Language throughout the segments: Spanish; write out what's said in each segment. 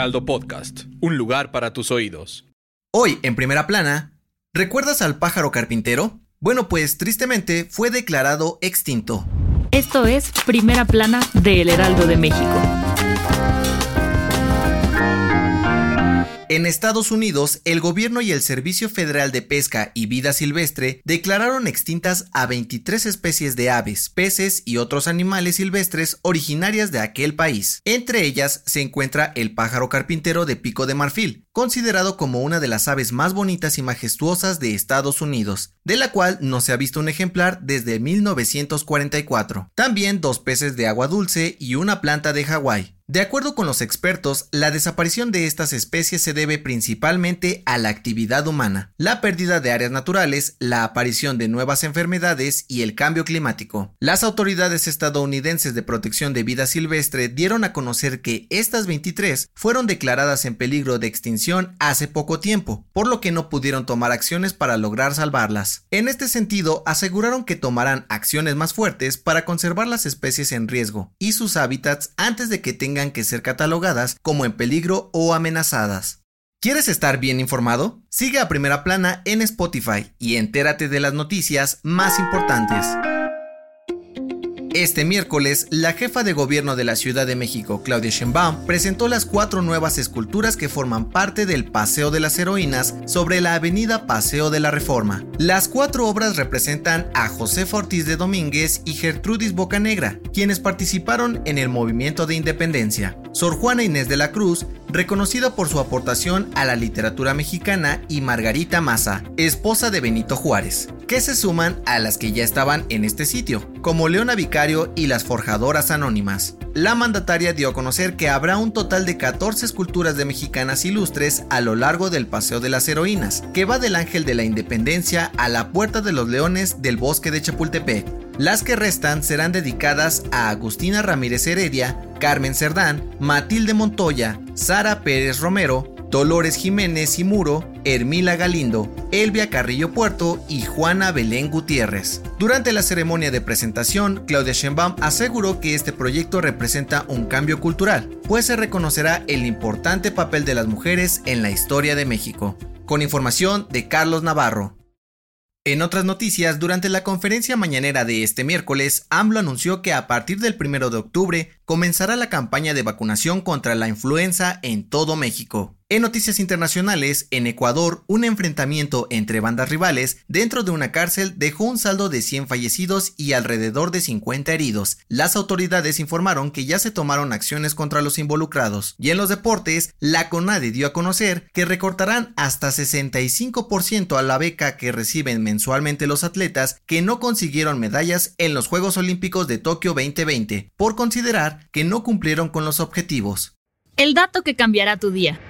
Heraldo Podcast, un lugar para tus oídos. Hoy, en primera plana, ¿recuerdas al pájaro carpintero? Bueno, pues tristemente fue declarado extinto. Esto es Primera Plana de El Heraldo de México. En Estados Unidos, el gobierno y el Servicio Federal de Pesca y Vida Silvestre declararon extintas a 23 especies de aves, peces y otros animales silvestres originarias de aquel país. Entre ellas se encuentra el pájaro carpintero de pico de marfil, considerado como una de las aves más bonitas y majestuosas de Estados Unidos, de la cual no se ha visto un ejemplar desde 1944. También dos peces de agua dulce y una planta de Hawái. De acuerdo con los expertos, la desaparición de estas especies se debe principalmente a la actividad humana, la pérdida de áreas naturales, la aparición de nuevas enfermedades y el cambio climático. Las autoridades estadounidenses de protección de vida silvestre dieron a conocer que estas 23 fueron declaradas en peligro de extinción hace poco tiempo, por lo que no pudieron tomar acciones para lograr salvarlas. En este sentido, aseguraron que tomarán acciones más fuertes para conservar las especies en riesgo y sus hábitats antes de que tengan que ser catalogadas como en peligro o amenazadas. ¿Quieres estar bien informado? Sigue a Primera Plana en Spotify y entérate de las noticias más importantes. Este miércoles, la jefa de gobierno de la Ciudad de México, Claudia Sheinbaum, presentó las cuatro nuevas esculturas que forman parte del Paseo de las Heroínas sobre la avenida Paseo de la Reforma. Las cuatro obras representan a José Ortiz de Domínguez y Gertrudis Bocanegra, quienes participaron en el movimiento de independencia. Sor Juana Inés de la Cruz, reconocida por su aportación a la literatura mexicana, y Margarita Maza, esposa de Benito Juárez, que se suman a las que ya estaban en este sitio, como Leona Vicario y las Forjadoras Anónimas. La mandataria dio a conocer que habrá un total de 14 esculturas de mexicanas ilustres a lo largo del Paseo de las Heroínas, que va del Ángel de la Independencia a la Puerta de los Leones del Bosque de Chapultepec. Las que restan serán dedicadas a Agustina Ramírez Heredia, Carmen Cerdán, Matilde Montoya, Sara Pérez Romero, Dolores Jiménez y Muro, Hermila Galindo, Elvia Carrillo Puerto y Juana Belén Gutiérrez. Durante la ceremonia de presentación, Claudia Sheinbaum aseguró que este proyecto representa un cambio cultural, pues se reconocerá el importante papel de las mujeres en la historia de México. Con información de Carlos Navarro. En otras noticias, durante la conferencia mañanera de este miércoles, AMLO anunció que a partir del 1 de octubre comenzará la campaña de vacunación contra la influenza en todo México. En noticias internacionales, en Ecuador, un enfrentamiento entre bandas rivales dentro de una cárcel dejó un saldo de 100 fallecidos y alrededor de 50 heridos. Las autoridades informaron que ya se tomaron acciones contra los involucrados. Y en los deportes, la CONADE dio a conocer que recortarán hasta 65% a la beca que reciben mensualmente los atletas que no consiguieron medallas en los Juegos Olímpicos de Tokio 2020, por considerar que no cumplieron con los objetivos. El dato que cambiará tu día.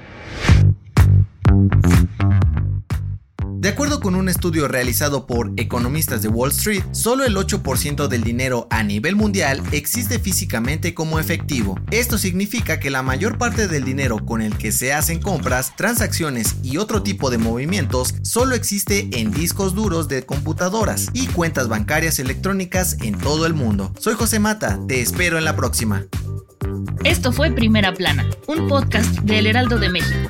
De acuerdo con un estudio realizado por economistas de Wall Street, solo el 8% del dinero a nivel mundial existe físicamente como efectivo. Esto significa que la mayor parte del dinero con el que se hacen compras, transacciones y otro tipo de movimientos solo existe en discos duros de computadoras y cuentas bancarias electrónicas en todo el mundo. Soy José Mata, te espero en la próxima. Esto fue Primera Plana, un podcast de El Heraldo de México.